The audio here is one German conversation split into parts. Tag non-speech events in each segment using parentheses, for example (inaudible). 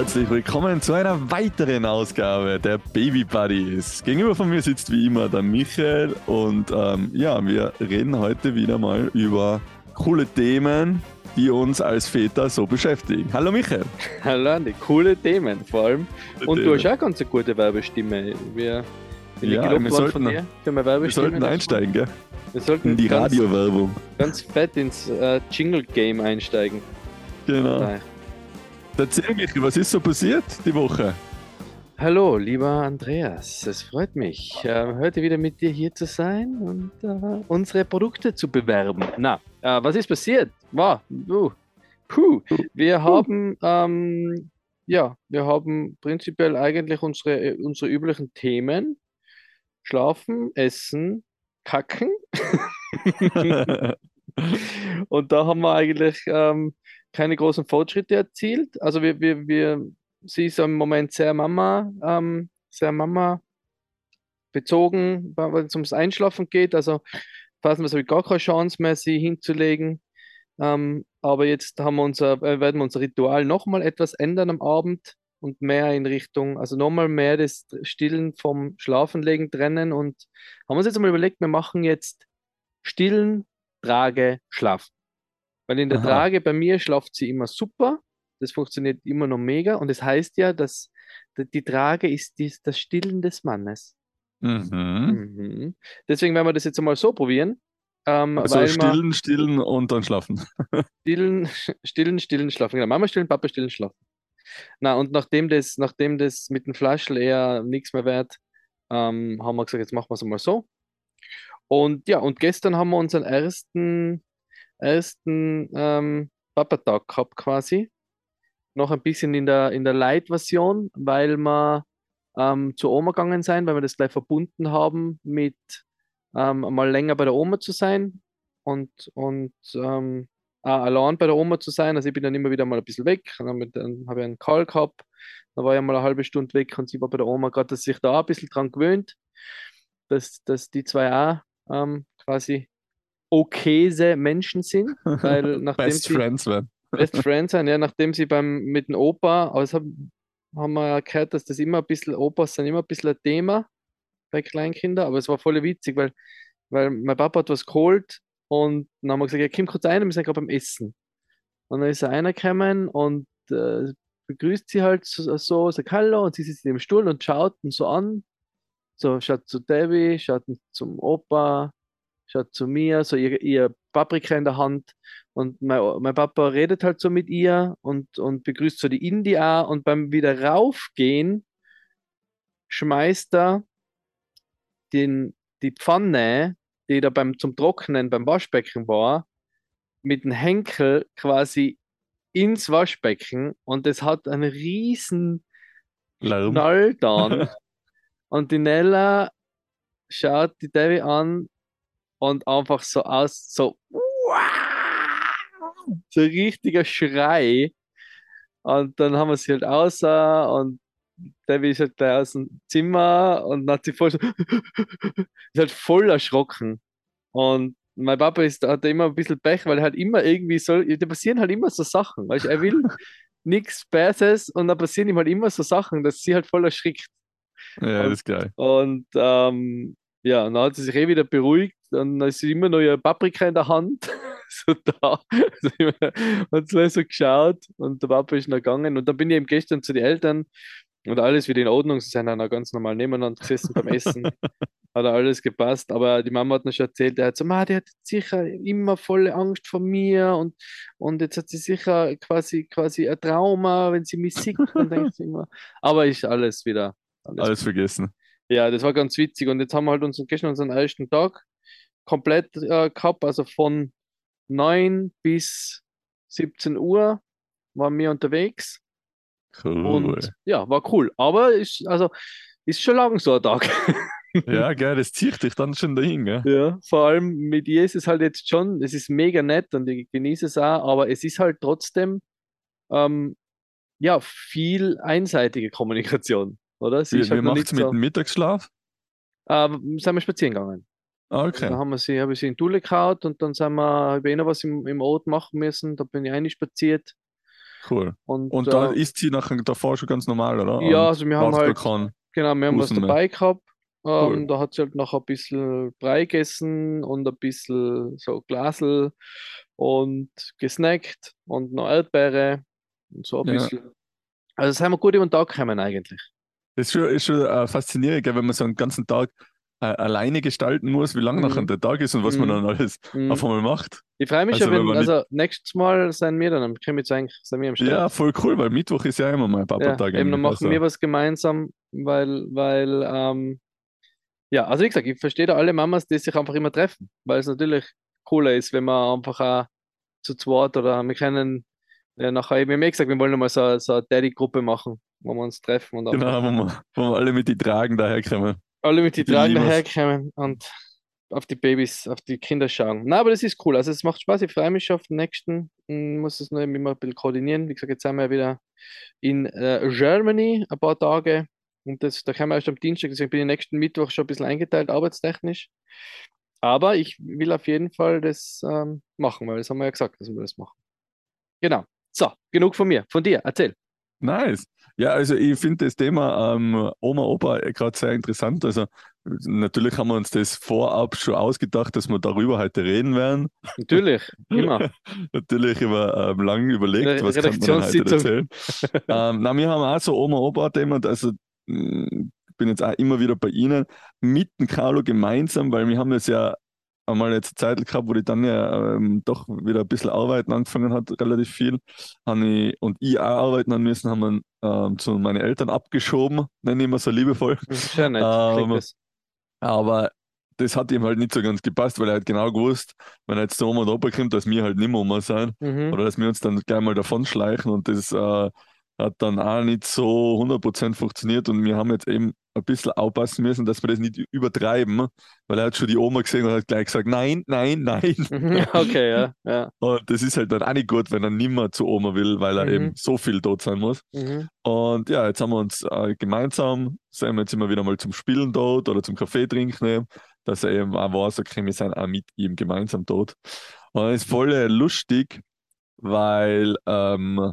Herzlich willkommen zu einer weiteren Ausgabe der Baby Buddies. Gegenüber von mir sitzt wie immer der Michael und ähm, ja, wir reden heute wieder mal über coole Themen, die uns als Väter so beschäftigen. Hallo Michael. Hallo Andi, coole Themen vor allem. Coole und du Themen. hast auch ganz eine gute Werbestimme. Wir, bin Ja, wir sollten- von dir für meine Wir sollten einsteigen, gell? Wir sollten In die ganz, Radiowerbung. ganz fett ins äh, Jingle-Game einsteigen. Genau. Erzähl Michael, was ist so passiert die Woche? Hallo, lieber Andreas, es freut mich, äh, heute wieder mit dir hier zu sein und äh, unsere Produkte zu bewerben. Na, äh, was ist passiert? Wow, uh, puh, wir haben, ähm, ja, wir haben prinzipiell eigentlich unsere, äh, unsere üblichen Themen. Schlafen, essen, kacken. (laughs) (laughs) Und da haben wir eigentlich ähm, keine großen Fortschritte erzielt. Also wir, wir, wir, sie ist im Moment sehr Mama, ähm, sehr Mama bezogen, wenn es ums Einschlafen geht. Also phasenweise habe ich gar keine Chance mehr, sie hinzulegen. Ähm, aber jetzt haben wir unser, äh, werden wir unser Ritual nochmal etwas ändern am Abend und mehr in Richtung, also nochmal mehr das Stillen vom Schlafenlegen trennen und haben uns jetzt einmal überlegt, wir machen jetzt Stillen, Trage, Schlafen. Weil in der Aha. Trage bei mir schlaft sie immer super, das funktioniert immer noch mega und es heißt ja, dass die Trage ist das Stillen des Mannes. mhm. Mhm. Deswegen werden wir das jetzt einmal so probieren. Ähm, Also stillen, stillen und dann schlafen. (laughs) stillen, stillen, stillen, schlafen. Genau, Mama stillen, Papa stillen, schlafen. Na, und nachdem das, nachdem das mit dem Flaschel eher nichts mehr wert, ähm, haben wir gesagt, jetzt machen wir es mal so. Und ja, und gestern haben wir unseren ersten, ersten ähm, Papa-Tag gehabt quasi. Noch ein bisschen in der, in der Light-Version, weil wir ähm, zur Oma gegangen sind, weil wir das gleich verbunden haben mit ähm, mal länger bei der Oma zu sein und, und ähm, auch allein bei der Oma zu sein. Also ich bin dann immer wieder mal ein bisschen weg. Dann, hab ich- dann habe ich einen Call gehabt. Da war ich mal eine halbe Stunde weg und sie war bei der Oma, gerade dass sich da ein bisschen dran gewöhnt, dass, dass die zwei auch ähm, quasi okayse Menschen sind, (laughs) weil nachdem Best sie Friends werden. Best (laughs) Friends sind, ja, nachdem sie beim mit dem Opa, aber es haben, haben wir ja gehört, dass das immer ein bisschen, Opas sind immer ein bisschen ein Thema bei Kleinkindern, aber es war voll witzig, weil, weil mein Papa hat was geholt und dann haben wir gesagt, ja, komm kurz rein, wir sind gerade beim Essen. Und dann ist er reingekommen und äh, begrüßt sie halt so, so, sagt Hallo und sie sitzt im Stuhl und schaut ihn so an, so schaut zu Debbie, schaut zum Opa, schaut zu mir, so ihr, ihr Paprika in der Hand und mein, mein Papa redet halt so mit ihr und, und begrüßt so die Indie auch und beim wieder raufgehen schmeißt er den, die Pfanne, die da beim, zum Trocknen beim Waschbecken war, mit dem Henkel quasi ins Waschbecken und es hat einen riesen Lärm. Knall dann. (laughs) und die Nella schaut die Debbie an und einfach so aus, so, so ein richtiger Schrei. Und dann haben wir sie halt außer und Debbie ist halt gleich aus dem Zimmer und dann hat sie voll so, (laughs) ist halt voll erschrocken. Und mein Papa ist, hat immer ein bisschen Pech, weil er halt immer irgendwie so, da passieren halt immer so Sachen. Du, er will (laughs) nichts Böses und dann passieren ihm halt immer so Sachen, dass sie halt voll erschrickt. Ja, das ist geil. Und ähm, ja, und dann hat sie sich eh wieder beruhigt und dann ist sie immer noch ihre Paprika in der Hand. (laughs) so da. Also immer- hat sie so geschaut und der Papa ist noch gegangen. Und dann bin ich eben gestern zu den Eltern und alles wieder in Ordnung. Sie sind dann auch ganz normal nebeneinander gesessen beim Essen. (laughs) Hat alles gepasst. Aber die Mama hat mir schon erzählt, der hat so, "Ma, die hat sicher immer volle Angst vor mir und, und jetzt hat sie sicher quasi, quasi ein Trauma, wenn sie mich sieht. Dann denkt sie immer. Aber ist alles wieder. Alles Alles vergessen. ja, das war ganz witzig. Und jetzt haben wir halt unseren, gestern unseren ersten Tag komplett äh, gehabt, also von 9 bis 17 Uhr waren wir unterwegs. Cool. Und ja, war cool. Aber ist, also, ist schon lang so ein Tag. (laughs) Ja, geil, das zieht dich dann schon dahin, gell? Ja, vor allem mit ihr ist es halt jetzt schon, es ist mega nett und ich genieße es auch, aber es ist halt trotzdem ähm, ja viel einseitige Kommunikation, oder? Sie Wie, ist wie halt noch macht's nicht mit so. dem Mittagsschlaf? Ähm, sind wir spazieren gegangen. Ah, okay. haben wir sie, habe ich sie in Dule gehauen und dann sind wir, habe ich noch was im, im Ort machen müssen. Da bin ich einspaziert. Cool. Und, Und äh, da ist sie nachher davor schon ganz normal, oder? Ja, also wir haben halt- Genau, wir haben was Busen mehr. dabei gehabt. Ähm, Cool. Da hat sie halt noch ein bisschen Brei gegessen und ein bisschen so Glasel und gesnackt und noch Erdbeere und so ein Ja. bisschen. Also sind wir gut über den Tag gekommen eigentlich. Das ist schon, ist schon äh, faszinierend, gell, wenn man so einen ganzen Tag äh, alleine gestalten muss, wie lang Mhm. nachher der Tag ist und was man Mhm. dann alles Mhm. auf einmal macht. Ich freue mich Also schon, wenn wenn, man nicht- also nächstes Mal sind wir dann, können wir jetzt eigentlich, sind wir am Start. Ja, voll cool, weil Mittwoch ist ja immer mein Ja, Papa-Tag. eben, dann machen also. wir was gemeinsam, weil, weil, ähm, ja, also wie gesagt, ich verstehe da alle Mamas, die sich einfach immer treffen, weil es natürlich cooler ist, wenn man einfach auch zu zweit oder wir können ja, nachher, wir haben eh gesagt, wir wollen mal so, so eine Daddy-Gruppe machen, wo wir uns treffen und Genau, wo wir, wo wir alle mit die Tragen daherkommen. Alle mit die Tragen daherkommen und auf die Babys, auf die Kinder schauen. Na, aber das ist cool. Also es macht Spaß. Ich freue mich schon auf den nächsten. Ich muss es nur immer ein bisschen koordinieren. Wie gesagt, jetzt sind wir wieder in äh, Germany ein paar Tage. Und das, da können wir erst am Dienstag, deswegen bin ich nächsten Mittwoch schon ein bisschen eingeteilt, arbeitstechnisch. Aber ich will auf jeden Fall das ähm, machen, weil das haben wir ja gesagt, dass wir das machen. Genau. So, genug von mir. Von dir, erzähl. Nice. Ja, also ich finde das Thema ähm, Oma, Opa gerade sehr interessant. Also natürlich haben wir uns das vorab schon ausgedacht, dass wir darüber heute reden werden. Natürlich, (laughs) immer. Natürlich über ähm, lange überlegt, was kann man denn heute erzählen. (laughs) ähm, na, wir haben auch so Oma-Opa-Thema, also mh, ich bin jetzt auch immer wieder bei Ihnen mit dem Carlo gemeinsam, weil wir haben das ja einmal jetzt eine Zeit gehabt, wo ich dann ja ähm, doch wieder ein bisschen arbeiten angefangen hat, relativ viel. Ich, und ich auch arbeiten haben müssen, haben wir ähm, zu meinen Eltern abgeschoben, nenne ich immer so liebevoll. Sehr nett. Ähm, das. Aber das hat ihm halt nicht so ganz gepasst, weil er halt genau gewusst, wenn er jetzt zu Oma und Opa kommt, dass wir halt nicht mehr Oma sein Mhm. oder dass wir uns dann gleich mal davon schleichen und das äh, hat dann auch nicht so 100% funktioniert und wir haben jetzt eben ein bisschen aufpassen müssen, dass wir das nicht übertreiben, weil er hat schon die Oma gesehen und hat gleich gesagt, nein, nein, nein. (laughs) Mhm, Okay, ja, ja. Und das ist halt dann auch nicht gut, wenn er nimmer zu Oma will, weil er Mhm. eben so viel dort sein muss. Mhm. Und ja, jetzt haben wir uns äh, gemeinsam, sind wir jetzt immer wieder mal zum Spielen dort oder zum Kaffee trinken, eben, dass er eben auch weiß, okay, wir sind auch mit ihm gemeinsam dort. Und es ist voll lustig, weil ähm,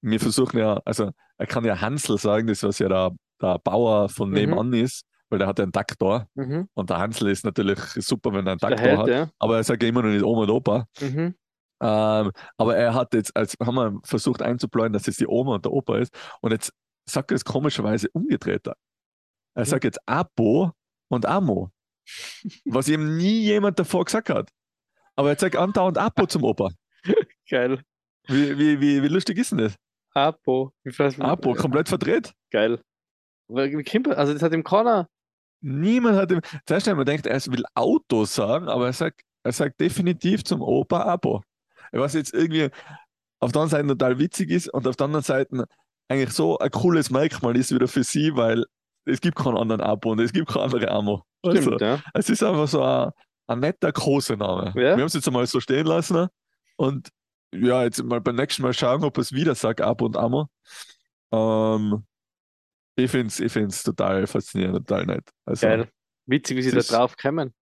wir versuchen ja, also er kann ja Hansel sagen, das was ja der, der Bauer von Mhm. nebenan ist, weil der hat einen Traktor Mhm. und der Hansel ist natürlich super, wenn er einen Held, hat, ja. aber er sagt ja immer noch nicht Oma und Opa. Mhm. Ähm, aber er hat jetzt, als haben wir versucht einzubläuen, dass es die Oma und der Opa ist. Und jetzt sagt er es komischerweise umgedreht. Er sagt jetzt Apo und Amo. Was ihm nie jemand davor gesagt hat. Aber er sagt andauernd Apo zum Opa. (laughs) Geil. Wie, wie, wie, wie lustig ist denn das? Apo. Wie weiß man- Apo, komplett verdreht. Geil. Also das hat ihm keiner. Niemand hat ihm. Zuerst einmal denkt, er will Auto sagen, aber er sagt, er sagt definitiv zum Opa Apo. Was jetzt irgendwie auf der einen Seite total witzig ist und auf der anderen Seite eigentlich so ein cooles Merkmal ist wieder für sie, weil es gibt keinen anderen Apo und es gibt keine andere Amo. Stimmt, Also, ja. es ist einfach so ein, ein netter Kosename. Ja. Wir haben es jetzt einmal so stehen lassen und ja, jetzt mal beim nächsten Mal schauen, ob es wieder sagt Apo und Amo. Ähm, ich finde es ich find's total faszinierend, total nett. Also, Geil. Witzig, wie sie da drauf kommen.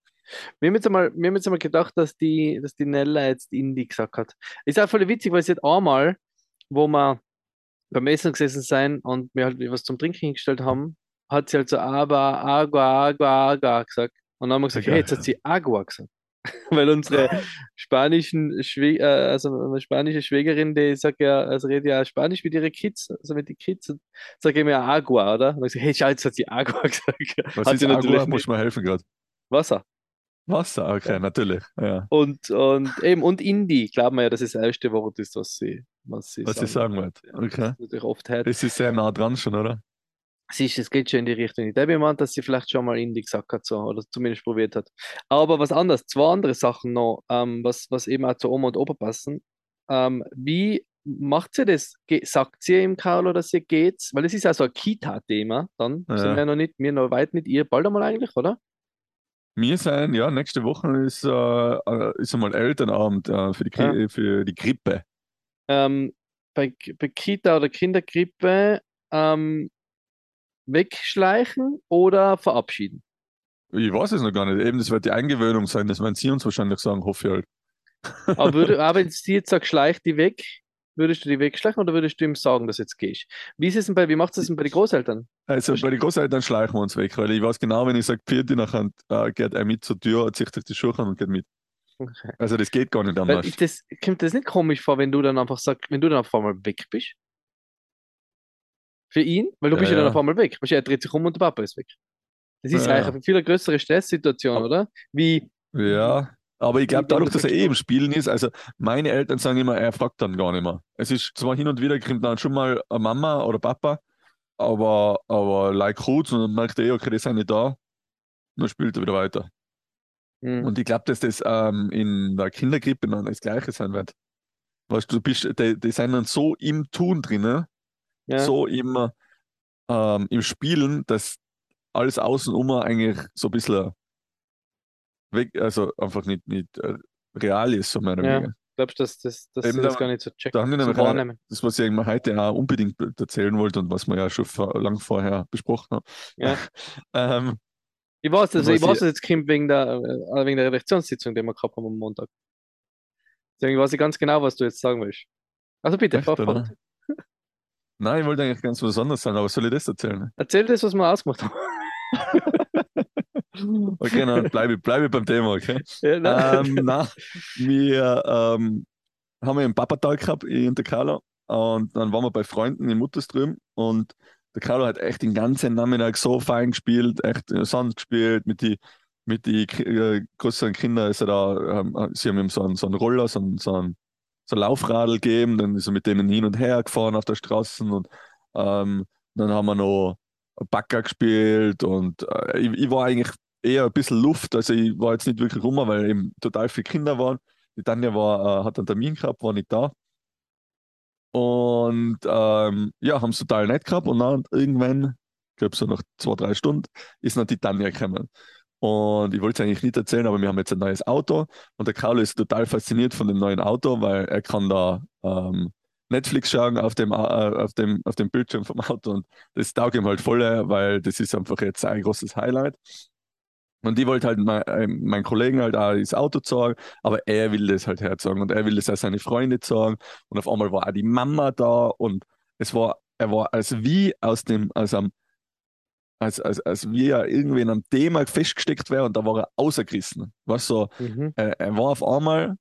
Wir haben jetzt einmal, wir haben jetzt einmal gedacht, dass die, dass die Nella jetzt Indie gesagt hat. Ist auch voll witzig, weil sie hat einmal, wo wir beim Essen gesessen sein und wir halt was zum Trinken hingestellt haben, hat sie halt so aber, agua, agua, agua gesagt. Und dann haben wir gesagt, Okay. hey, jetzt hat sie agua gesagt. (laughs) Weil unsere spanischen Schwä äh, also eine spanische Schwägerin, die sagt ja, also redet ja Spanisch mit ihren Kids, also mit den Kids, und sagt immer agua, oder? Und ich gesagt, hey, schau, jetzt hat sie agua (laughs) gesagt. Was hat ist sie Agua? natürlich Muss nicht. mir helfen gerade. Wasser. Wasser, okay, Ja. natürlich. Ja. Und, und eben, und Indie, glauben wir ja, dass das erste Wort ist, was sie, was sie Was sagen wollte. Ja, Okay. das ist natürlich oft hört. Das ist sehr nah dran schon, oder? Siehst du, es geht schon in die Richtung. Ich habe gemeint, dass sie vielleicht schon mal Indie gesagt hat, so, oder zumindest probiert hat. Aber was anderes, zwei andere Sachen noch, ähm, was, was eben auch zu Oma und Opa passen. Ähm, wie macht sie das? Ge sagt sie im Carlo, dass ihr geht? Weil es ist ja so ein Kita-Thema, dann Ja. sind wir noch nicht, wir noch weit nicht, ihr bald einmal eigentlich, oder? Wir sein, ja, nächste Woche ist, äh, äh, ist einmal Elternabend äh, für, die, Ki- Ja. für die Grippe. ähm, bei, bei Kita oder Kinderkrippe ähm, wegschleichen oder verabschieden? Ich weiß es noch gar nicht. Eben, das wird die Eingewöhnung sein. Das werden Sie uns wahrscheinlich sagen, hoffe ich halt. (laughs) Aber, würde, (laughs) aber wenn sie jetzt sagt, schleich die weg, Würdest du die wegschleichen oder würdest du ihm sagen, dass jetzt gehst? Wie ist es denn bei, wie macht es denn bei den Großeltern? Also bei den Großeltern schleichen wir uns weg, weil ich weiß genau, wenn ich sage, Pfirti, nachher äh, geht er mit zur Tür, zieht sich die Schuhe an und geht mit. Okay. Also das geht gar nicht Weil anders. ich das, kommt das nicht komisch vor, wenn du dann einfach sagst, wenn du dann auf einmal weg bist? Für ihn? Weil du Ja, bist ja dann auf einmal weg. Weißt du, Er dreht sich um und der Papa ist weg. Das ist Ja, eigentlich eine viel größere Stresssituation, oder? Wie, Ja, aber ich glaube, dadurch, du dass er eh im Spielen ist, also meine Eltern sagen immer, er fragt dann gar nicht mehr. Es ist zwar hin und wieder kommt dann schon mal Mama oder Papa, aber, aber like kurz und dann merkt er eh, okay, die sind nicht da, dann spielt er wieder weiter. hm, Und ich glaube, dass das ähm, in der Kinderkrippe dann das Gleiche sein wird. Weißt du, du bist, die, die sind dann so im Tun drin, ja, so im, ähm, im Spielen, dass alles außenrum eigentlich so ein bisschen weg, also einfach nicht, nicht äh, real ist, so mehr oder Ja. weniger. glaubst du, dass, dass, dass Eben sie das da- gar nicht so checken, da haben die so wahrnehmen? Das, was ich eigentlich heute auch unbedingt erzählen wollte und was wir ja schon lang vorher besprochen haben. Ja. (laughs) ähm, Ich weiß, also ich weiß, dass jetzt kommt wegen der, äh, wegen der Redaktionssitzung, die wir gehabt haben am Montag. Deswegen weiß ich ganz genau, was du jetzt sagen willst. Also bitte, Echt, fahr fort. oder? Nein, ich wollte eigentlich ganz was anderes sagen, aber soll ich das erzählen? Erzähl das, was wir ausgemacht haben. (laughs) Okay, dann bleibe ich bleib ich beim Thema, okay? Ja, nein. ähm, nein, wir ähm, haben einen Papatag gehabt in der Carlo und dann waren wir bei Freunden in Mutterström und der Carlo hat echt den ganzen Nachmittag so fein gespielt, echt äh, Sand gespielt mit die mit die äh, größeren Kindern ist er da, ähm, sie haben ihm so einen, so einen Roller, so einen, so einen, so Laufradl gegeben, dann ist er mit denen hin und her gefahren auf der Straße und ähm, dann haben wir noch Backer gespielt und äh, ich, ich war eigentlich eher ein bisschen Luft, also ich war jetzt nicht wirklich rum, weil eben total viele Kinder waren. Die Tanja war, äh, hat einen Termin gehabt, war nicht da. Und ähm, ja, haben es total nett gehabt und dann irgendwann, ich glaube so nach zwei, drei Stunden, ist noch die Tanja gekommen. Und ich wollte es eigentlich nicht erzählen, aber wir haben jetzt ein neues Auto und der Carlo ist total fasziniert von dem neuen Auto, weil er kann da ähm, Netflix schauen auf dem, äh, auf, dem, auf dem Bildschirm vom Auto und das taugt ihm halt voll, weil das ist einfach jetzt ein großes Highlight. Und ich wollte halt mein, äh, meinen Kollegen halt auch das Auto zeigen, aber er will das halt herzeigen und er will das auch seine Freunde zeigen. Und auf einmal war auch die Mama da und es war, er war als wie aus dem, aus einem, als, als, als wie er irgendwie in einem Thema festgesteckt wäre und da war er außergerissen. Was so, Mhm. er, er war auf einmal,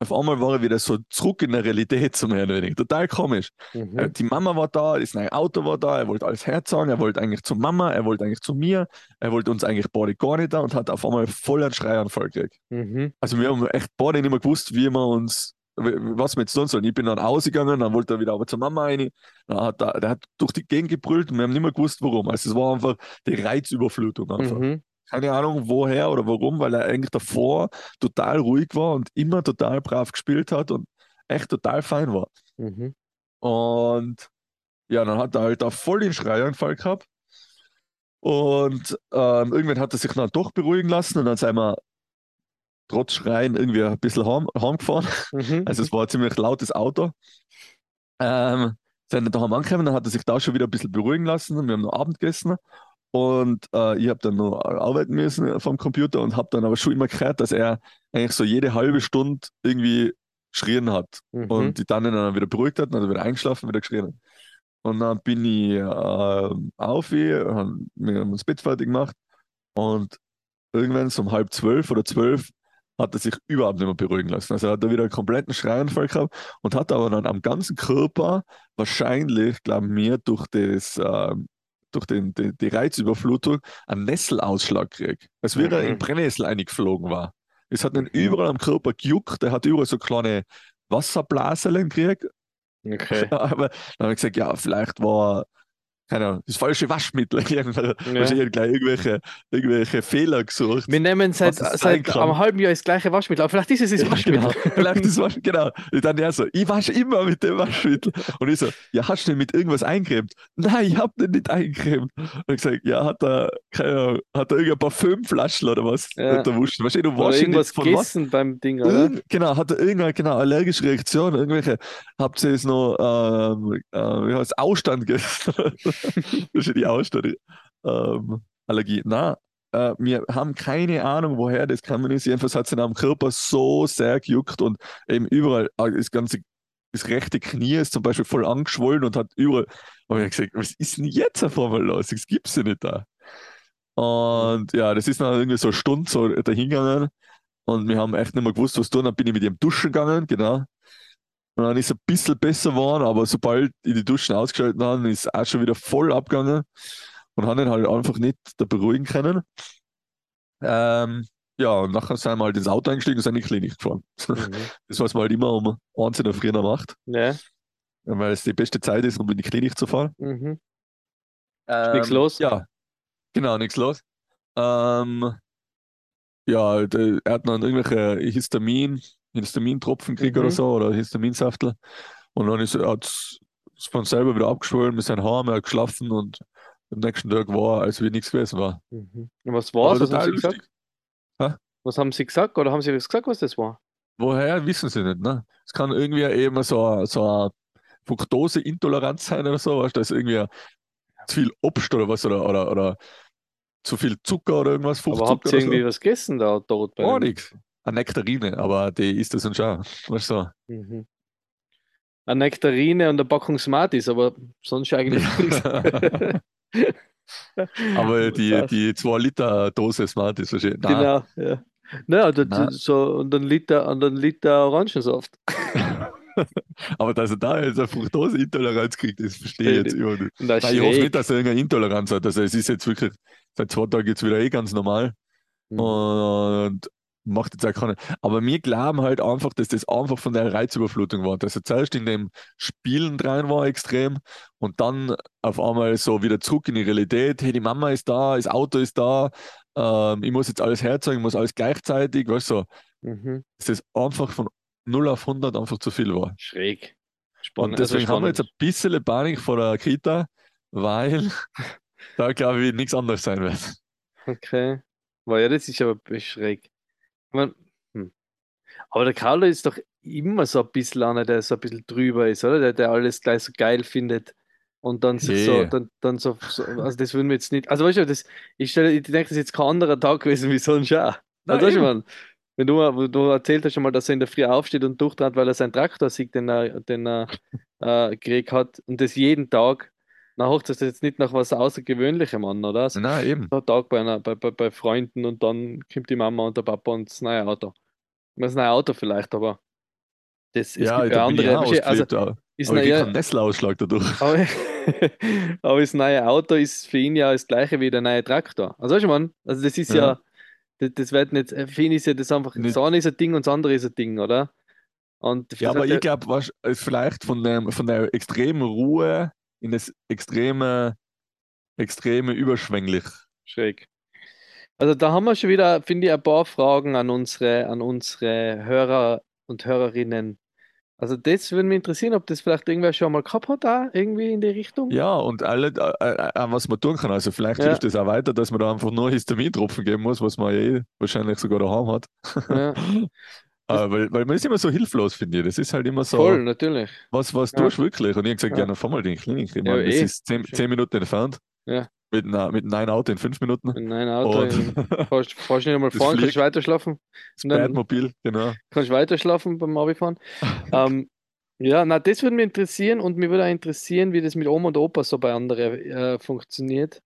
auf einmal war er wieder so zurück in der Realität zum mehr oder weniger. Total komisch. Äh, Mhm. Die Mama war da, das neue Auto war da, er wollte alles herzahlen, er wollte eigentlich zur Mama, er wollte eigentlich zu mir, er wollte uns eigentlich beide gar nicht da und hat auf einmal voll einen Schreianfall gekriegt. Mhm. Also wir haben echt beide nicht mehr gewusst, wie wir uns, was wir jetzt tun sollen. Ich bin dann ausgegangen, dann wollte er wieder aber zur Mama rein, dann hat er, der hat durch die Gegend gebrüllt und wir haben nicht mehr gewusst, warum. Also es war einfach die Reizüberflutung einfach. Mhm. Keine Ahnung woher oder warum, weil er eigentlich davor total ruhig war und immer total brav gespielt hat und echt total fein war. Mhm. Und ja, dann hat er halt da voll den Schreianfall gehabt. Und ähm, irgendwann hat er sich dann doch beruhigen lassen und dann sind wir trotz Schreien irgendwie ein bisschen heim, heimgefahren. Mhm. Also es war ein ziemlich lautes Auto. Ähm, sind dann daheim angekommen, dann hat er sich da schon wieder ein bisschen beruhigen lassen. Wir haben noch Abend gegessen und äh, ich habe dann noch arbeiten müssen vom Computer und habe dann aber schon immer gehört, dass er eigentlich so jede halbe Stunde irgendwie geschrien hat. Mhm. Und die Tante dann wieder beruhigt hat, dann er wieder eingeschlafen, wieder geschrien. hat. Und dann bin ich äh, auf, wir haben uns Bett fertig gemacht und irgendwann so um halb zwölf oder zwölf hat er sich überhaupt nicht mehr beruhigen lassen. Also er hat da wieder einen kompletten Schreianfall gehabt und hat aber dann am ganzen Körper wahrscheinlich, glauben wir, durch das ähm, durch den, die, die Reizüberflutung einen Nesselausschlag gekriegt. Als wäre er in Mhm. Brennnessel eingeflogen war. Es hat ihn Mhm. überall am Körper gejuckt, er hat überall so kleine Wasserblaseln gekriegt. Okay. (laughs) Aber dann habe ich gesagt, ja, vielleicht war, keine Ahnung, das falsche Waschmittel. (laughs) Irgendwelche, Ja. wahrscheinlich gleich irgendwelche, irgendwelche Fehler gesucht. Wir nehmen seit, Was es sein seit kann. einem halben Jahr das gleiche Waschmittel, aber vielleicht ist es das (laughs) Ja, Waschmittel. Genau. Vielleicht das Wasch, genau. Und dann er so, ich wasche immer mit dem Waschmittel. Und ich so, ja, hast du den mit irgendwas eingecremt? Nein, ich hab den nicht eingecremt. Und ich gesagt, ja, hat er, keine Ahnung, hat er irgendein Parfümflaschen oder was? Ja. Hat er wurscht. Wahrscheinlich, du Oder irgendwas von was? gegessen beim Ding, oder? Irgend, genau, hat er irgendeine genau, allergische Reaktion, irgendwelche, habt ihr jetzt noch, ähm, äh, wie heißt Ausstand gegessen? (laughs) das ist die Ausstand, ähm, Allergie. Nein, äh, wir haben keine Ahnung, woher das gekommen ist. Jedenfalls hat es in am Körper so sehr gejuckt und eben überall, äh, das ganze das rechte Knie ist zum Beispiel voll angeschwollen und hat überall. Und ich habe gesagt, was ist denn jetzt auf einmal los? Das gibt's ja nicht da. Und ja, das ist dann irgendwie so eine Stunde so dahingegangen. Und wir haben echt nicht mehr gewusst, was tun. Dann bin ich mit ihm duschen gegangen, genau. Und dann ist es ein bisschen besser geworden, aber sobald ich die Duschen ausgeschaltet habe, ist es auch schon wieder voll abgegangen und haben ihn halt einfach nicht da beruhigen können. Ähm, ja, und nachher sind wir halt ins Auto eingestiegen und sind in die Klinik gefahren. Mhm. (laughs) Das, was man halt immer um eins in der Früh macht, Ja. weil es die beste Zeit ist, um in die Klinik zu fahren. Mhm. Ähm, nichts los? Ja, genau, nichts los. Ähm, ja, er hat dann irgendwelche Histamin, Histamintropfen gekriegt Mhm. oder so, oder Histaminsaftel. Und dann ist er hat's von selber wieder abgeschwollen mit seinen Haaren, er hat geschlafen und am nächsten Tag war, als wie nichts gewesen war. Mhm. Und was war's? Aber Was haben, sie lustig. gesagt? Hä? was haben sie gesagt? Oder haben sie was gesagt, was das war? Woher wissen sie nicht, ne? Es kann irgendwie eben so, eine- so eine Fructoseintoleranz sein oder so, weißt du, ist irgendwie zu viel Obst oder was oder, oder, oder zu viel Zucker oder irgendwas, Aber habt ihr oder so. irgendwie was gegessen da dort bei Gar nichts. Eine Nektarine, aber die ist das und schon. Weißt du? Mhm. Eine Nektarine und eine Packung Smarties, aber sonst eigentlich nichts. (laughs) aber (laughs) die, die 2 Liter Dose Smart ist wahrscheinlich. Nein, Genau, ja. Naja, das, Nein. so und ein Liter, und Liter Orangensaft. (laughs) aber dass er da jetzt eine Fructoseintoleranz kriegt, das verstehe ich Verstehe jetzt überhaupt nicht. Nein, ich hoffe nicht, dass er irgendeine Intoleranz hat. Also es ist jetzt wirklich, seit zwei Tagen jetzt wieder eh ganz normal. Mhm. Und macht jetzt auch keine. Aber wir glauben halt einfach, dass das einfach von der Reizüberflutung war. Dass er zuerst in dem Spielen rein war extrem und dann auf einmal so wieder zurück in die Realität. Hey, die Mama ist da, das Auto ist da, ähm, ich muss jetzt alles herzeigen, ich muss alles gleichzeitig, weißt du, so, Mhm. dass das einfach von 0 auf 100 einfach zu viel war. Schräg. Spannend. Und deswegen also haben wir jetzt ein bisschen Panik vor der Kita, weil (laughs) da glaube ich nichts anderes sein wird. Okay. Weil ja, das ist aber schräg. Mein, hm. Aber der Carlo ist doch immer so ein bisschen einer, der so ein bisschen drüber ist, oder? Der, der alles gleich so geil findet. Und dann so, Hey. dann, dann so, so, also das würden wir jetzt nicht. Also weißt du, das, ich stelle, ich denke, das ist jetzt kein anderer Tag gewesen wie sonst auch. Also weißt du, man, wenn du, du erzählt hast schon mal, dass er in der Früh aufsteht und durchtrat, weil er seinen Traktor sieht, den er, den er äh, gekriegt hat und das jeden Tag, na hocht das jetzt nicht nach was Außergewöhnlichem an, oder? Also, Na eben. so ein Tag bei, einer, bei, bei, bei Freunden und dann kommt die Mama und der Papa und das neue Auto. Das neue Auto vielleicht, aber das es Ja, ja da bin ich andere. auch Also aber ist aber ich na, krieg ja, keinen Nesla-Ausschlag dadurch. (laughs) aber, aber das neue Auto ist für ihn ja das gleiche wie der neue Traktor. Also weißt du, man, also das ist ja, Ja. das, das wird nicht, für ihn ist ja das einfach, Nicht- das eine ist ein Ding und das andere ist ein Ding, oder? Ja, aber ich glaube, vielleicht von, dem, von der extremen Ruhe in das extreme, extreme überschwänglich. Schräg. Also da haben wir schon wieder, finde ich, ein paar Fragen an unsere, an unsere Hörer und Hörerinnen. Also das würde mich interessieren, ob das vielleicht irgendwer schon mal gehabt hat, da irgendwie in die Richtung. Ja, und alle, äh, äh, was man tun kann. Also vielleicht Ja. hilft es auch weiter, dass man da einfach nur Histamintropfen geben muss, was man ja eh wahrscheinlich sogar daheim hat. Ja, (laughs) Äh, weil, weil man ist immer so hilflos, finde ich. Das ist halt immer so, voll, natürlich. was, was Ja. tust du wirklich? Und ich habe gesagt, Ja. ja, dann fahr mal die Klinik. Ich Ja, meine, das eh. ist zehn, zehn Minuten entfernt. Ja. Mit, einer, mit einem Auto in fünf Minuten. In ein Auto, Und in, (laughs) fährst, fährst nicht einmal fahren, kannst weiter schlafen. das genau. kannst weiter schlafen beim Abifahren. (laughs) ähm, ja, na, das würde mich interessieren und mir würde auch interessieren, wie das mit Oma und Opa so bei anderen äh, funktioniert.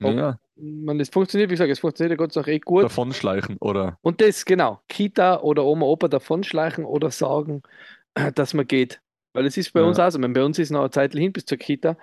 Ja, Man, das funktioniert, wie gesagt, es funktioniert ja Gott sei Dank eh gut. davonschleichen oder Und das, genau, Kita oder Oma, Opa davonschleichen oder sagen, (clears throat) dass man geht. Weil es ist bei Ja. uns auch so. Meine, bei uns ist noch eine Zeit hin bis zur Kita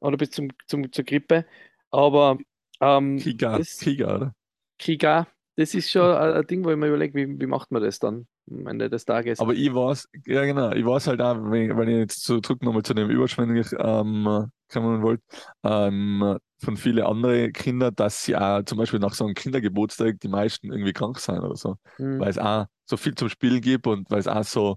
oder bis zum, zum, zur Grippe. Aber ähm, Kiga, das, Kiga, oder? Kiga, das ist schon ein, ein Ding, wo ich mir überlege, wie, wie macht man das dann am Ende des Tages? Aber ich weiß, ja genau, ich weiß halt auch, wenn, wenn ich jetzt zurück nochmal zu dem überschwänglich ähm, kommen wollte, ähm, von vielen anderen Kindern, dass sie auch zum Beispiel nach so einem Kindergeburtstag die meisten irgendwie krank sind oder so, Hm. weil es auch so viel zum Spielen gibt und weil es auch so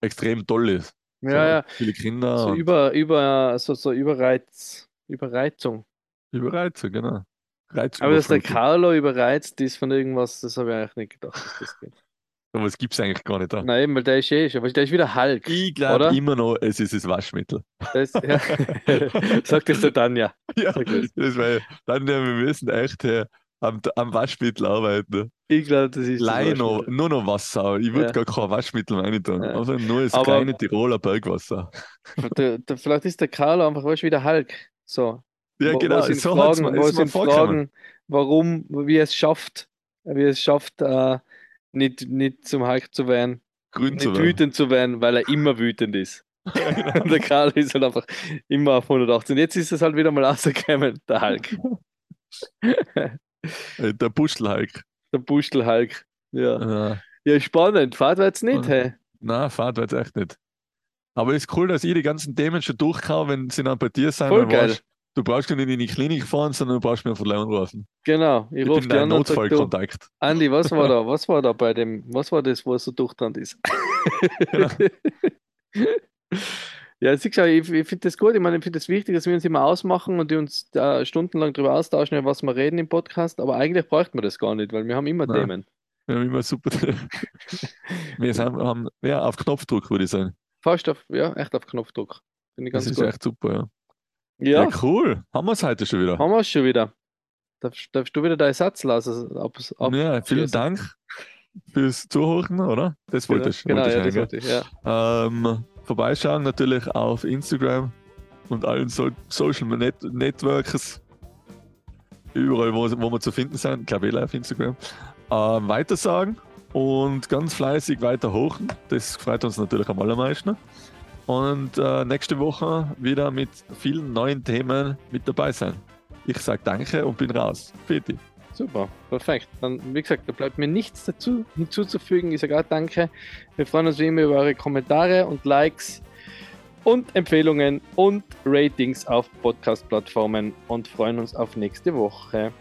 extrem toll ist. ja, so ja, Viele Kinder so über, über, so, so Überreiz, Überreizung. Überreize, genau. Reiz Aber dass der Carlo überreizt ist von irgendwas, das habe ich eigentlich nicht gedacht, dass das geht. Aber es gibt es eigentlich gar nicht da. Nein, weil der ist eh schon, der ist wieder Hulk. Ich glaube immer noch, es ist das Waschmittel. Das, ja. (laughs) Sagt es der Tanja. Ja, Sag das. das war dann, ja, wir müssen echt, äh, am, am Waschmittel arbeiten. Ich glaube, das ist. das Leih noch, nur noch Wasser. Ich würde Ja. gar kein Waschmittel rein tun. Ja. Einfach nur das Aber- kleine Tiroler Bergwasser. Der, der, vielleicht ist der Carlo einfach weißt, du, wie der Hulk. So. Ja, Wo- genau. wo ihn So fragen, mir, wo vorgekommen. fragen, warum, wie es schafft, wie es schafft, äh, nicht, nicht zum Hulk zu werden, Grün nicht zu werden. wütend zu werden, weil er immer wütend ist. genau. (laughs) Und der Carlo ist halt einfach immer auf 180. Und jetzt ist es halt wieder mal rausgekommen, der Hulk. Äh, Der Buschelhulk. Der Bustel-Hulk. Ja. Ja. ja, spannend. Fahrt jetzt nicht, hey? Nein, Fahrt jetzt echt nicht. Aber es ist cool, dass ich die ganzen Themen schon durchkau, wenn sie dann bei dir sind. Voll geil. weißt, du brauchst gar nicht in die Klinik fahren, sondern du brauchst mir von Leon rufen. Genau. Ich Ich rufe dein an Notfallkontakt. Andi, was war da? Was war da bei dem, was war das, wo er so durchtrannt ist? Genau. (laughs) Ja, siehst du, ich, ich finde das gut. Ich meine, ich finde es das wichtig, dass wir uns immer ausmachen und die uns da stundenlang darüber austauschen, über was wir reden im Podcast. Aber eigentlich bräuchte man das gar nicht, weil wir haben immer Nein. Themen. Wir haben immer super. (laughs) wir sind, haben, ja, auf Knopfdruck, würde ich sagen. Fast auf, ja, echt auf Knopfdruck. Finde ich Das ganz ist gut. echt super, ja. Ja, Ja, cool. Haben wir es heute schon wieder. haben wir es schon wieder. Darfst, darfst du wieder deinen Satz lassen? Ab, ab, ja, vielen? Dank fürs Zuhören, oder? Das wollte ich. Genau, wollte ja, ich eigentlich. wollte ich, ja. Ähm, vorbeischauen natürlich auf Instagram und allen so Social Net Networks. Überall, wo, wo wir zu finden sind. Ich glaube, eh auf Instagram. Ähm, weitersagen und ganz fleißig weiter hochen. Das freut uns natürlich am allermeisten. Und äh, nächste Woche wieder mit vielen neuen Themen mit dabei sein. Ich sage danke und bin raus. Bitte. Super, perfekt. Dann, wie gesagt, da bleibt mir nichts dazu hinzuzufügen. Ich sage auch danke. Wir freuen uns wie immer über eure Kommentare und Likes und Empfehlungen und Ratings auf Podcast-Plattformen und freuen uns auf nächste Woche.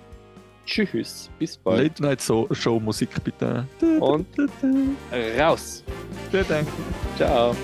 Tschüss, bis bald Late Night Show Musik bitte. und (laughs) raus. Vielen Dank. Ciao.